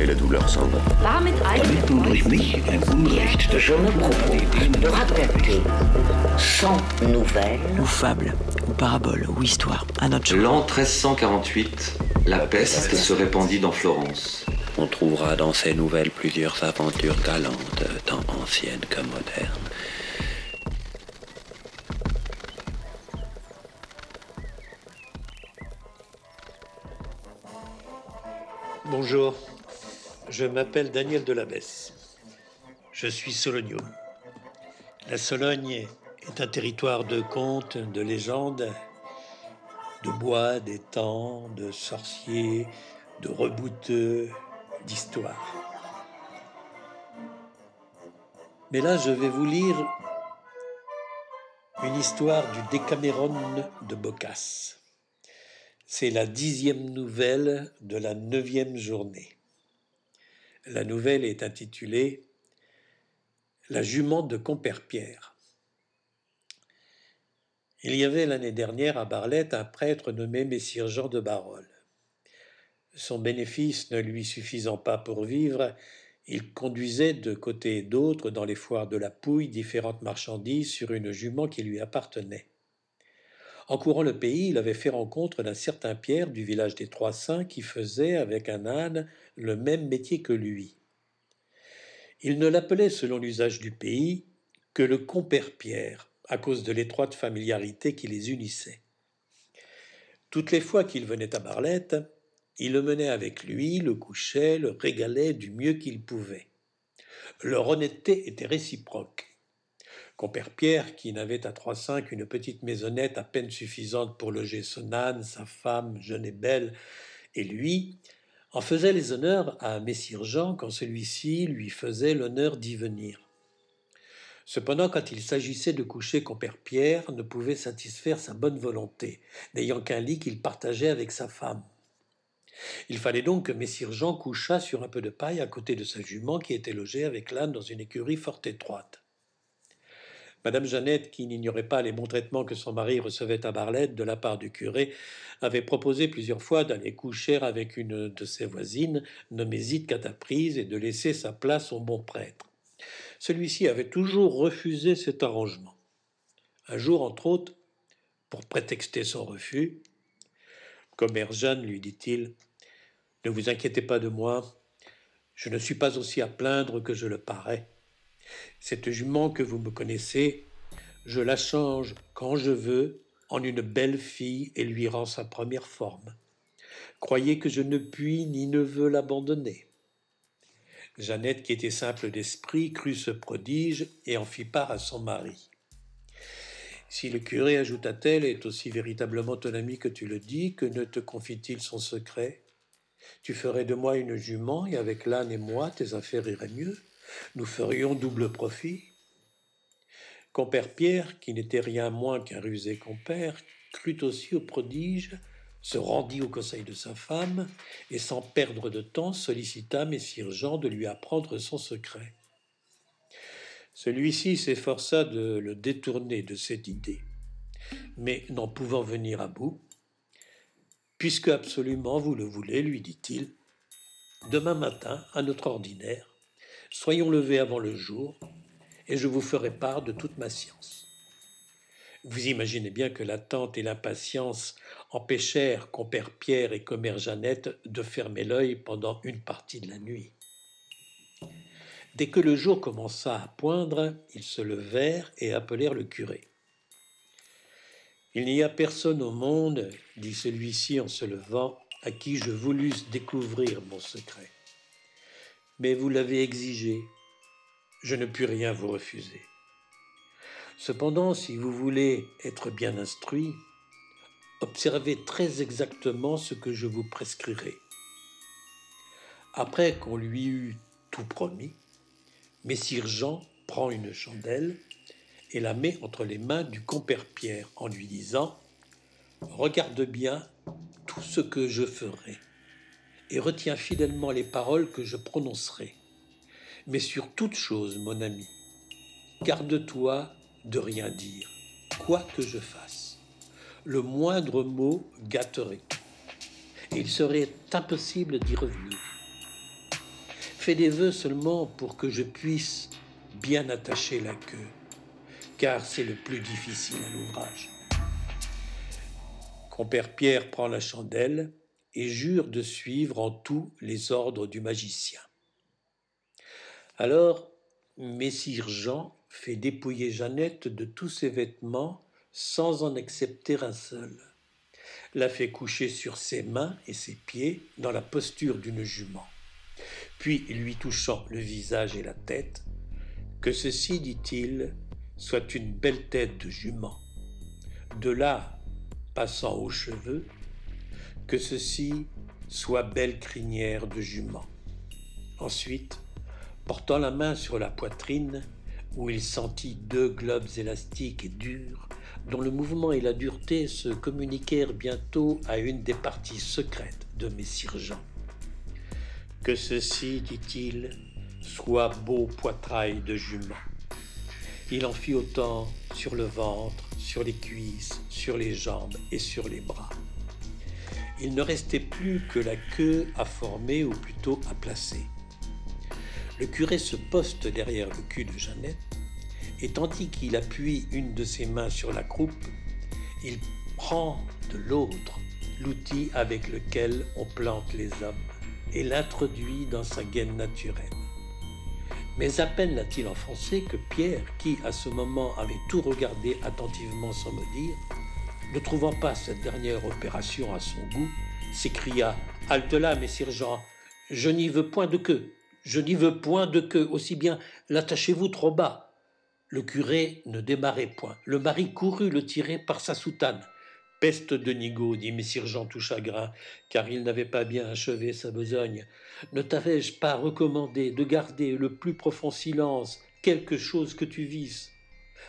et la douleur s'en va. Mich ein Unrecht. Je me propose de raconter sans nouvelles ou fable, ou parabole, ou histoire, à notre. L'an 1348, la peste se répandit dans Florence. On trouvera dans ces nouvelles plusieurs aventures galantes, tant anciennes que modernes. Bonjour, je m'appelle Daniel Delabesse. Je suis Sologno. La Sologne est un territoire de contes, de légendes, de bois, d'étangs, de sorciers, de rebouteux, d'histoires. Mais là, je vais vous lire une histoire du Décaméron de Boccace. C'est la dixième nouvelle de la neuvième journée. La nouvelle est intitulée La jument de Comperpierre. Il y avait l'année dernière à Barlette un prêtre nommé Messire Jean de Barol. Son bénéfice ne lui suffisant pas pour vivre, il conduisait de côté et d'autre dans les foires de la Pouille différentes marchandises sur une jument qui lui appartenait. En courant le pays, il avait fait rencontre d'un certain Pierre du village des Trois Saints qui faisait, avec un âne, le même métier que lui. Il ne l'appelait, selon l'usage du pays, que le compère Pierre, à cause de l'étroite familiarité qui les unissait. Toutes les fois qu'il venait à Barlette, il le menait avec lui, le couchait, le régalait du mieux qu'il pouvait. Leur honnêteté était réciproque. Compère Pierre, qui n'avait à Trois-Cinq qu'une petite maisonnette à peine suffisante pour loger son âne, sa femme, jeune et belle, et lui, en faisait les honneurs à Messire Jean quand celui-ci lui faisait l'honneur d'y venir. Cependant, quand il s'agissait de coucher, compère Pierre ne pouvait satisfaire sa bonne volonté, n'ayant qu'un lit qu'il partageait avec sa femme. Il fallait donc que Messire Jean couchât sur un peu de paille à côté de sa jument qui était logée avec l'âne dans une écurie fort étroite. Madame Jeannette, qui n'ignorait pas les bons traitements que son mari recevait à Barlette de la part du curé, avait proposé plusieurs fois d'aller coucher avec une de ses voisines, nommée Zite Cataprise, et de laisser sa place au bon prêtre. Celui-ci avait toujours refusé cet arrangement. Un jour, entre autres, pour prétexter son refus, Commère Jeanne, lui dit-il, ne vous inquiétez pas de moi, je ne suis pas aussi à plaindre que je le parais. Cette jument que vous me connaissez, je la change quand je veux en une belle fille et lui rends sa première forme. Croyez que je ne puis ni ne veux l'abandonner. Jeannette, qui était simple d'esprit, crut ce prodige et en fit part à son mari. Si le curé, ajouta-t-elle, est aussi véritablement ton ami que tu le dis, que ne te confie-t-il son secret? Tu ferais de moi une jument, et avec l'âne et moi, tes affaires iraient mieux. Nous ferions double profit. Compère Pierre, qui n'était rien moins qu'un rusé compère, crut aussi au prodige, se rendit au conseil de sa femme, et sans perdre de temps sollicita Messire Jean de lui apprendre son secret. Celui-ci s'efforça de le détourner de cette idée, mais n'en pouvant venir à bout, puisque absolument vous le voulez, lui dit-il, demain matin, à notre ordinaire, soyons levés avant le jour, et je vous ferai part de toute ma science. Vous imaginez bien que l'attente et l'impatience empêchèrent compère Pierre et commère Jeannette de fermer l'œil pendant une partie de la nuit. Dès que le jour commença à poindre, ils se levèrent et appelèrent le curé. Il n'y a personne au monde, dit celui-ci en se levant, à qui je voulusse découvrir mon secret. Mais vous l'avez exigé, je ne puis rien vous refuser. Cependant, si vous voulez être bien instruit, observez très exactement ce que je vous prescrirai. Après qu'on lui eut Tout promis, Messire Jean prend une chandelle et la met entre les mains du compère Pierre en lui disant Regarde bien tout ce que je ferai et retiens fidèlement les paroles que je prononcerai. Mais sur toute chose, mon ami, garde-toi de rien dire, quoi que je fasse. Le moindre mot gâterait et il serait impossible d'y revenir. Fais des vœux seulement pour que je puisse bien attacher la queue, car c'est le plus difficile à l'ouvrage. Compère Pierre prend la chandelle et jure de suivre en tout les ordres du magicien. Alors, Messire Jean fait dépouiller Jeannette de tous ses vêtements sans en accepter un seul, la fait coucher sur ses mains et ses pieds dans la posture d'une jument, puis lui touchant le visage et la tête, que ceci, dit-il, soit une belle tête de jument. De là, passant aux cheveux, que ceci soit belle crinière de jument. Ensuite, portant la main sur la poitrine, où il sentit deux globes élastiques et durs, dont le mouvement et la dureté se communiquèrent bientôt à une des parties secrètes de Messire Jean. Que ceci, dit-il, soit beau poitrail de jument. Il en fit autant sur le ventre, sur les cuisses, sur les jambes et sur les bras. Il ne restait plus que la queue à former ou plutôt à placer. Le curé se poste derrière le cul de Jeannette et tandis qu'il appuie une de ses mains sur la croupe, il prend de l'autre l'outil avec lequel on plante les hommes et l'introduit dans sa gaine naturelle. Mais à peine l'a-t-il enfoncé que Pierre, qui à ce moment avait tout regardé attentivement sans me dire, ne trouvant pas cette dernière opération à son goût, s'écria Halte là, messire Jean, je n'y veux point de queue, je n'y veux point de queue, aussi bien l'attachez-vous trop bas. Le curé ne démarrait point. Le mari courut le tirer par sa soutane. Peste de Nigaud, dit Messire Jean tout chagrin, car il n'avait pas bien achevé sa besogne. Ne t'avais-je pas recommandé de garder le plus profond silence quelque chose que tu visses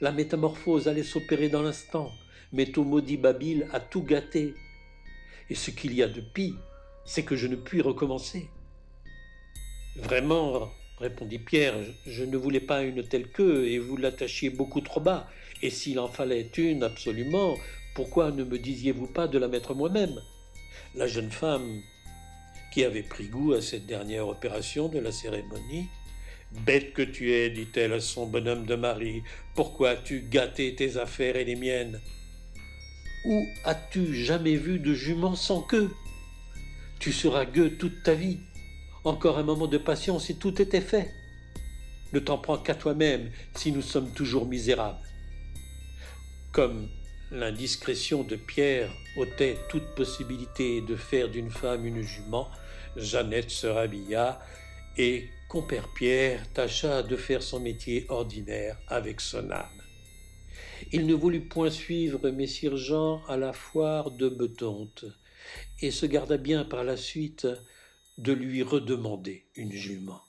La métamorphose allait s'opérer dans l'instant, mais ton maudit Babil a tout gâté. Et ce qu'il y a de pis, c'est que je ne puis recommencer. Vraiment, répondit Pierre, je ne voulais pas une telle queue, et vous l'attachiez beaucoup trop bas. Et s'il en fallait une absolument, pourquoi ne me disiez-vous pas de la mettre moi-même? La jeune femme, qui avait pris goût à cette dernière opération de la cérémonie, Bête que tu es, dit-elle à son bonhomme de mari, pourquoi as-tu gâté tes affaires et les miennes? Où as-tu jamais vu de jument sans queue? Tu seras gueux toute ta vie. Encore un moment de patience et tout était fait. Ne t'en prends qu'à toi-même si nous sommes toujours misérables. Comme l'indiscrétion de Pierre ôtait toute possibilité de faire d'une femme une jument, Jeannette se rhabilla et compère Pierre tâcha de faire son métier ordinaire avec son âne. Il ne voulut point suivre Messire Jean à la foire de Betonte et se garda bien par la suite de lui redemander une jument.